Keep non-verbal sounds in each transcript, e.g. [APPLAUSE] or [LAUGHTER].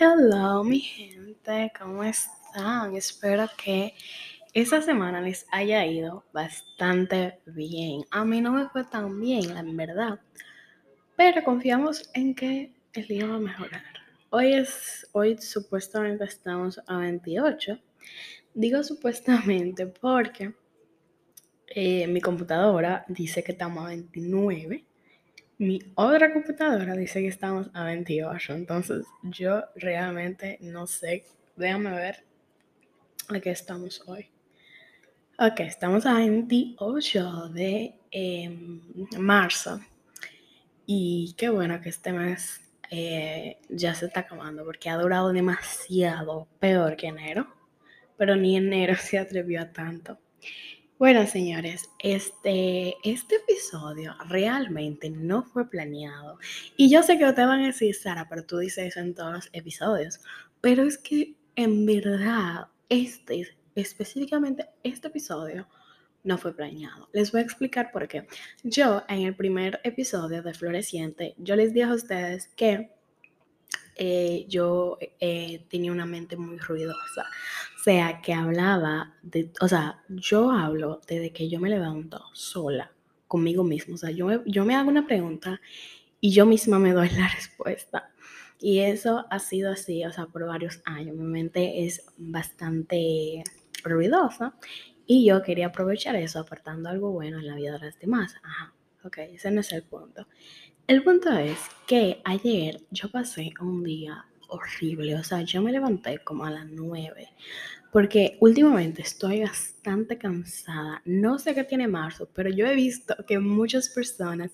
Hello, mi gente, ¿cómo están? Espero que esta semana les haya ido bastante bien. A mí no me fue tan bien, la verdad, pero confiamos en que el día va a mejorar. Hoy es, hoy supuestamente estamos a 28. Digo supuestamente porque eh, mi computadora dice que estamos a 29 mi otra computadora dice que estamos a 28, entonces yo realmente no sé. Déjame ver a qué estamos hoy. Ok, estamos a 28 de em, marzo. Y qué bueno que este mes eh, ya se está acabando porque ha durado demasiado, peor que enero. Pero ni enero [LAUGHS] se atrevió a tanto. Bueno, señores, este, este episodio realmente no fue planeado. Y yo sé que ustedes van a decir, Sara, pero tú dices eso en todos los episodios. Pero es que en verdad, este, específicamente este episodio, no fue planeado. Les voy a explicar por qué. Yo, en el primer episodio de Floreciente, yo les dije a ustedes que eh, yo eh, tenía una mente muy ruidosa sea que hablaba de, o sea, yo hablo desde que yo me levanto sola conmigo mismo, o sea, yo yo me hago una pregunta y yo misma me doy la [LAUGHS] respuesta. Y eso ha sido así, o sea, por varios años. Mi mente es bastante ruidosa y yo quería aprovechar eso aportando algo bueno en la vida de las demás. Ajá, ok, ese no es el punto. El punto es que ayer yo pasé un día horrible, o sea, yo me levanté como a las 9 porque últimamente estoy bastante cansada. No sé qué tiene marzo, pero yo he visto que muchas personas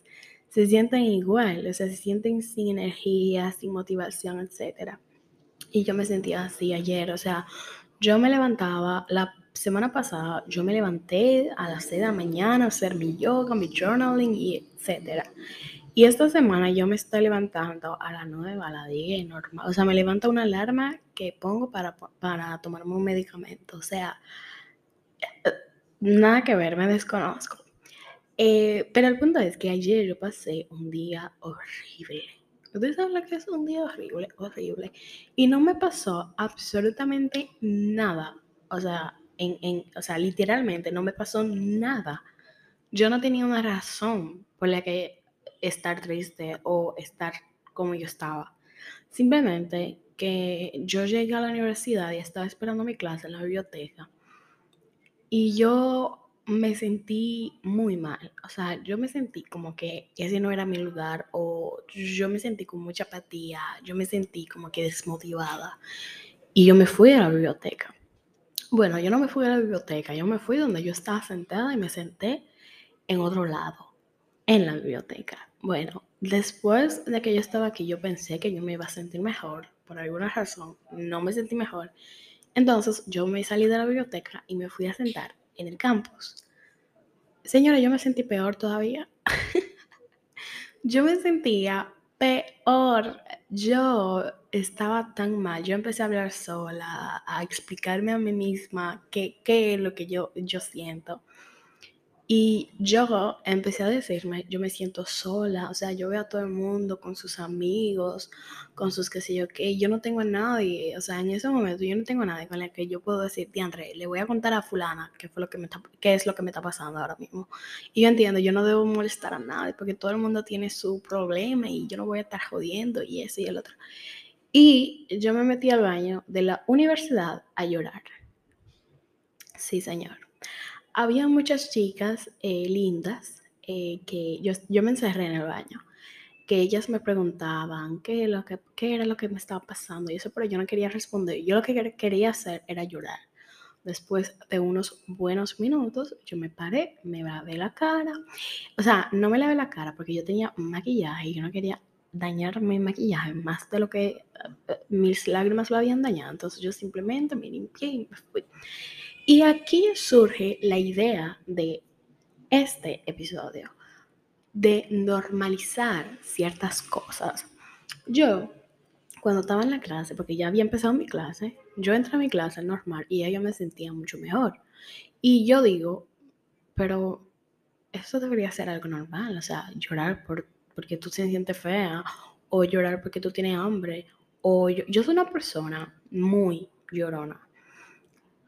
se sienten igual, o sea, se sienten sin energía, sin motivación, etc. Y yo me sentía así ayer, o sea, yo me levantaba, la semana pasada yo me levanté a las 6 de la mañana a hacer mi yoga, mi journaling y etcétera. Y esta semana yo me estoy levantando a las 9, a las 10, normal. O sea, me levanta una alarma que pongo para, para tomarme un medicamento. O sea, nada que ver, me desconozco. Eh, pero el punto es que ayer yo pasé un día horrible. Ustedes saben lo que es un día horrible, horrible. Y no me pasó absolutamente nada. O sea, o sea, literalmente no me pasó nada. Yo no tenía una razón por la que estar triste o estar como yo estaba. Simplemente que yo llegué a la universidad y estaba esperando mi clase en la biblioteca y yo me sentí muy mal. O sea, yo me sentí como que ese no era mi lugar o yo me sentí con mucha apatía, yo me sentí como que desmotivada y yo me fui a la biblioteca. Bueno, yo no me fui a la biblioteca, yo me fui donde yo estaba sentada y me senté en otro lado, en la biblioteca. Bueno, después de que yo estaba aquí, yo pensé que yo me iba a sentir mejor. Por alguna razón, no me sentí mejor. Entonces, yo me salí de la biblioteca y me fui a sentar en el campus. Señora, yo me sentí peor todavía. [LAUGHS] yo me sentía peor. Yo estaba tan mal. Yo empecé a hablar sola, a explicarme a mí misma qué, qué es lo que yo, yo siento. Y yo empecé a decirme, yo me siento sola, o sea, yo veo a todo el mundo con sus amigos, con sus qué sé yo qué, yo no tengo a nadie, o sea, en ese momento yo no tengo a nadie con el que yo puedo decir, André, le voy a contar a fulana qué, fue lo que me qué es lo que me está pasando ahora mismo. Y yo entiendo, yo no debo molestar a nadie porque todo el mundo tiene su problema y yo no voy a estar jodiendo y eso y el otro. Y yo me metí al baño de la universidad a llorar. Sí, señor había muchas chicas eh, lindas eh, que yo, yo, me encerré en el baño, que ellas me preguntaban qué, lo que, qué era lo que me estaba pasando y eso, pero yo no quería responder. Yo lo que quería hacer era llorar. Después de unos buenos minutos, yo me paré, me lavé la cara. O sea, no me lavé la cara porque yo tenía maquillaje y yo no quería dañar mi maquillaje más de lo que eh, mis lágrimas lo habían dañado. Entonces yo simplemente me limpié y me fui. Y aquí surge la idea de este episodio, de normalizar ciertas cosas. Yo, cuando estaba en la clase, porque ya había empezado mi clase, yo entré a mi clase normal y yo me sentía mucho mejor. Y yo digo, pero eso debería ser algo normal, o sea, llorar por, porque tú te sientes fea, o llorar porque tú tienes hambre, o yo, soy una persona muy llorona.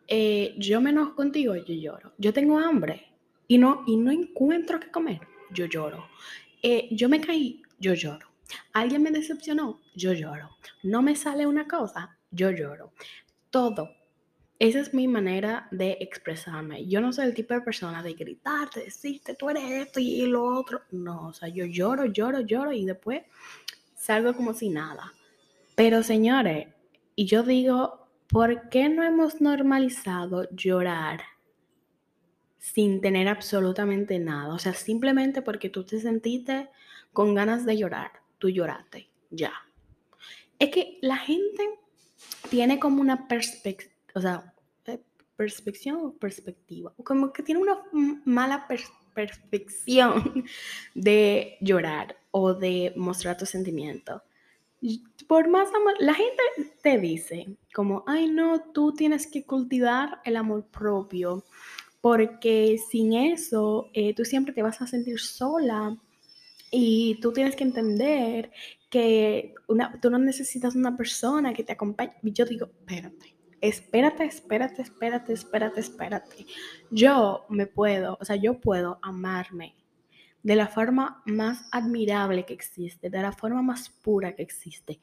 Eh, yo me enojo contigo, yo lloro. Yo tengo hambre y no, y no encuentro qué comer, yo lloro. Eh, yo me caí, yo lloro. Alguien me decepcionó, yo lloro. No me sale una cosa, yo lloro. Todo. Esa es mi manera de expresarme. Yo no soy el tipo de persona de gritar, de decirte, tú eres esto y lo otro. No, o sea, yo lloro, lloro, lloro y después salgo como si nada. Pero señores, y yo digo, ¿por qué no hemos normalizado llorar sin tener absolutamente nada? O sea, simplemente porque tú te sentiste con ganas de llorar, tú lloraste, ya. Es que la gente tiene como una perspectiva, o sea, eh, perspección o perspectiva, como que tiene una mala perspección [LAUGHS] de llorar o de mostrar tu sentimiento por más amor, la gente te dice como, ay no, tú tienes que cultivar el amor propio, porque sin eso eh, tú siempre te vas a sentir sola y tú tienes que entender que una, tú no necesitas una persona que te acompañe. Y yo digo, espérate, espérate, espérate, espérate, espérate, espérate. Yo me puedo, o sea, yo puedo amarme de la forma más admirable que existe, de la forma más pura que existe.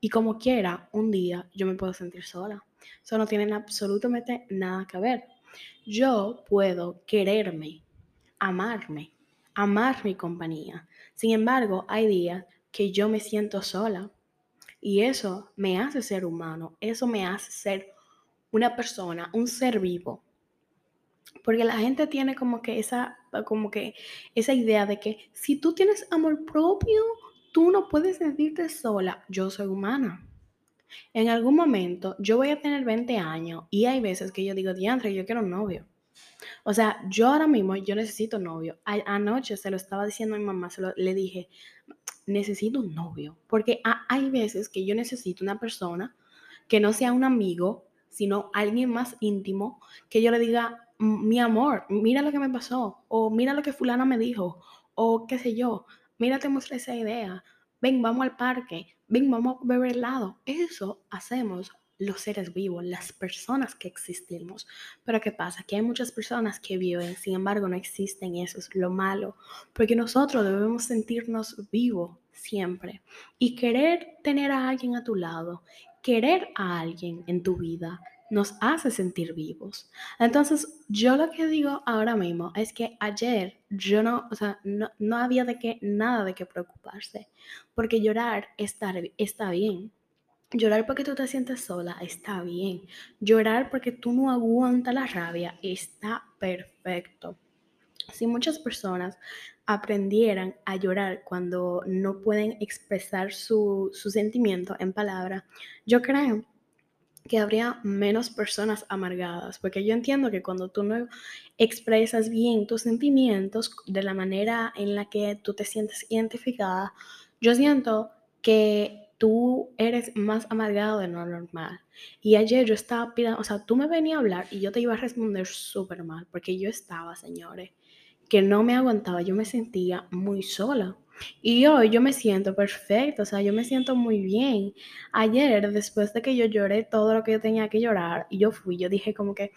Y como quiera, un día yo me puedo sentir sola. Eso no tiene absolutamente nada que ver. Yo puedo quererme, amarme, amar mi compañía. Sin embargo, hay días que yo me siento sola. Y eso me hace ser humano, eso me hace ser una persona, un ser vivo. Porque la gente tiene como que esa, como que esa idea de que si tú tienes amor propio, tú no puedes sentirte sola. Yo soy humana. En algún momento yo voy a tener 20 años y hay veces que yo digo, diantre, yo quiero un novio. O sea, yo ahora mismo, yo necesito novio. anoche se lo estaba diciendo a mi mamá, se lo, le dije, necesito un novio. Porque hay veces que yo necesito una persona que no sea un amigo, sino alguien más íntimo, que yo le diga, mi amor, mira lo que me pasó, o mira lo que fulana me dijo, o qué sé yo, mira, te muestra esa idea, ven, vamos al parque, ven, vamos a beber helado. Eso hacemos los seres vivos, las personas que existimos. Pero ¿qué pasa? Que hay muchas personas que viven, sin embargo no existen, eso es lo malo, porque nosotros debemos sentirnos vivos siempre y querer tener a alguien a tu lado, querer a alguien en tu vida, nos hace sentir vivos. Entonces, yo lo que digo ahora mismo es que ayer yo no, o sea, no, había de qué, nada de qué preocuparse, porque llorar está, está bien. Llorar porque tú te sientes sola está bien. Llorar porque tú no aguantas la rabia está perfecto. Si muchas personas aprendieran a llorar cuando no pueden expresar su, su sentimiento en palabras, yo creo que habría menos personas amargadas, porque yo entiendo que cuando tú no expresas bien tus sentimientos de la manera en la que tú te sientes identificada, yo siento que tú eres más amargado de lo normal. Y ayer yo estaba pidiendo, o sea, tú me venías a hablar y yo te iba a responder súper mal, porque yo estaba, señores, que no me aguantaba, yo me sentía muy sola. Y hoy yo me siento perfecto, o sea, yo me siento muy bien. Ayer, después de que yo lloré todo lo que yo tenía que llorar, y yo fui, yo dije como que,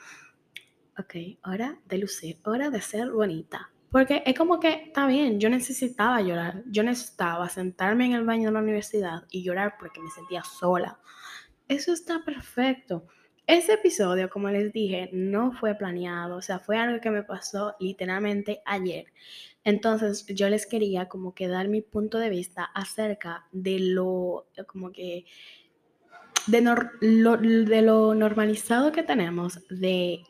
ok, hora de lucir, hora de ser bonita. Porque es como que, está bien, yo necesitaba llorar, yo necesitaba sentarme en el baño de la universidad y llorar porque me sentía sola. Eso está perfecto. Ese episodio, como les dije, no fue planeado, o sea, fue algo que me pasó literalmente ayer. Entonces, yo les quería como que dar mi punto de vista acerca de lo, como que, de, lo, de lo normalizado que tenemos de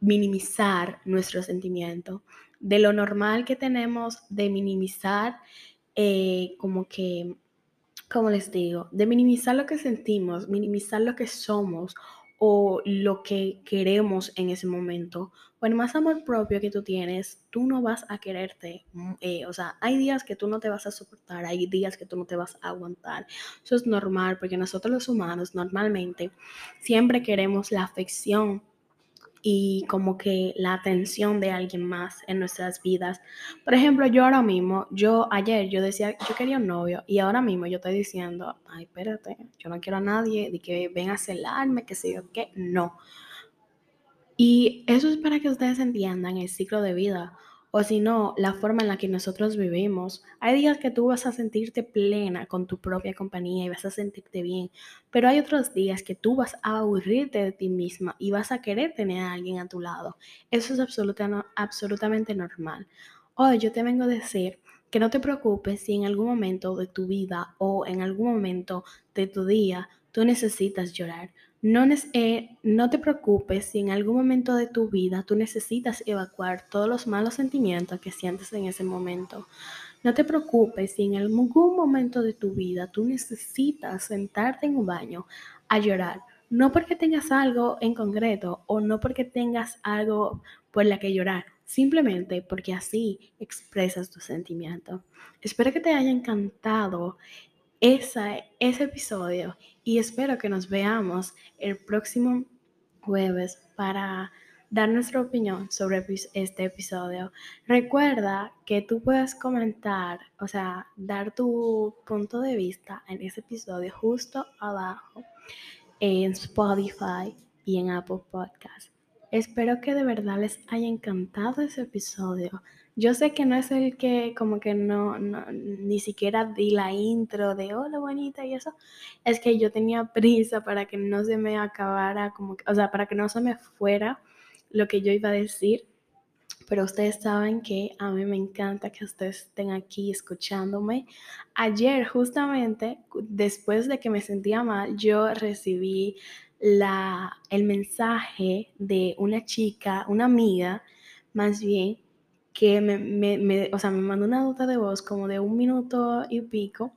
minimizar nuestro sentimiento, de lo normal que tenemos de minimizar eh, como que, como les digo, de minimizar lo que sentimos, minimizar lo que somos o lo que queremos en ese momento, el más amor propio que tú tienes, tú no vas a quererte. Mm, eh, o sea, hay días que tú no te vas a soportar, hay días que tú no te vas a aguantar. Eso es normal porque nosotros los humanos normalmente siempre queremos la afección y como que la atención de alguien más en nuestras vidas. Por ejemplo, yo ahora mismo, yo ayer yo decía, yo quería un novio y ahora mismo yo estoy diciendo, ay, espérate, yo no quiero a nadie de que venga a celarme, que sé yo qué, no. Y eso es para que ustedes entiendan el ciclo de vida o si no, la forma en la que nosotros vivimos. Hay días que tú vas a sentirte plena con tu propia compañía y vas a sentirte bien, pero hay otros días que tú vas a aburrirte de ti misma y vas a querer tener a alguien a tu lado. Eso es absolutamente normal. Hoy yo te vengo a decir que no te preocupes si en algún momento de tu vida o en algún momento de tu día tú necesitas llorar. No, eh, no te preocupes si en algún momento de tu vida tú necesitas evacuar todos los malos sentimientos que sientes en ese momento. No te preocupes si en algún momento de tu vida tú necesitas sentarte en un baño a llorar. No porque tengas algo en concreto o no porque tengas algo por la que llorar, simplemente porque así expresas tu sentimiento. Espero que te haya encantado ese episodio y espero que nos veamos el próximo jueves para dar nuestra opinión sobre este episodio. Recuerda que tú puedes comentar, o sea, dar tu punto de vista en ese episodio justo abajo en Spotify y en Apple Podcast. Espero que de verdad les haya encantado ese episodio. Yo sé que no es el que como que no, ni siquiera di la intro de hola bonita y eso. Es que yo tenía prisa para que no se me acabara como o sea, para que no se me fuera lo que yo iba a decir. Pero ustedes saben que a mí me encanta que ustedes estén aquí escuchándome. Ayer justamente, después de que me sentía mal, yo recibí la, el mensaje de una chica, una amiga, más bien, que me, me, o sea, me mandó una nota de voz como de un minuto y pico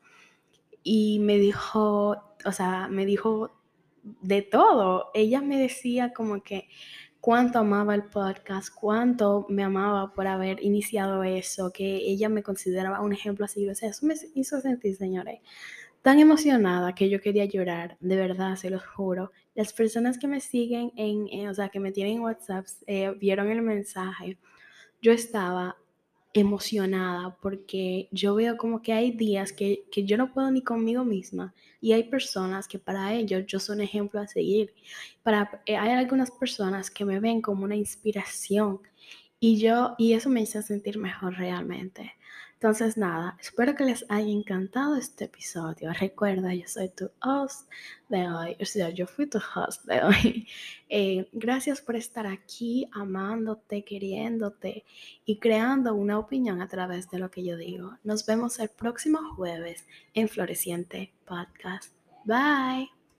y me dijo, o sea, me dijo de todo. Ella me decía como que cuánto amaba el podcast, cuánto me amaba por haber iniciado eso, que ella me consideraba un ejemplo así. O sea, eso me hizo sentir, señores, tan emocionada que yo quería llorar, de verdad, se los juro. Las personas que me siguen en, eh, o sea, que me tienen WhatsApp, eh, vieron el mensaje yo estaba emocionada porque yo veo como que hay días que, yo no puedo ni conmigo misma y hay personas que para ellos yo soy un ejemplo a seguir. Para, eh, hay algunas personas que me ven como una inspiración y yo, y eso me hizo sentir mejor realmente. Entonces, nada, espero que les haya encantado este episodio. Recuerda, yo soy tu host de hoy, o sea, yo fui tu host de hoy. [LAUGHS] Eh, gracias por estar aquí, amándote, queriéndote y creando una opinión a través de lo que yo digo. Nos vemos el próximo jueves en Floreciente Podcast. Bye.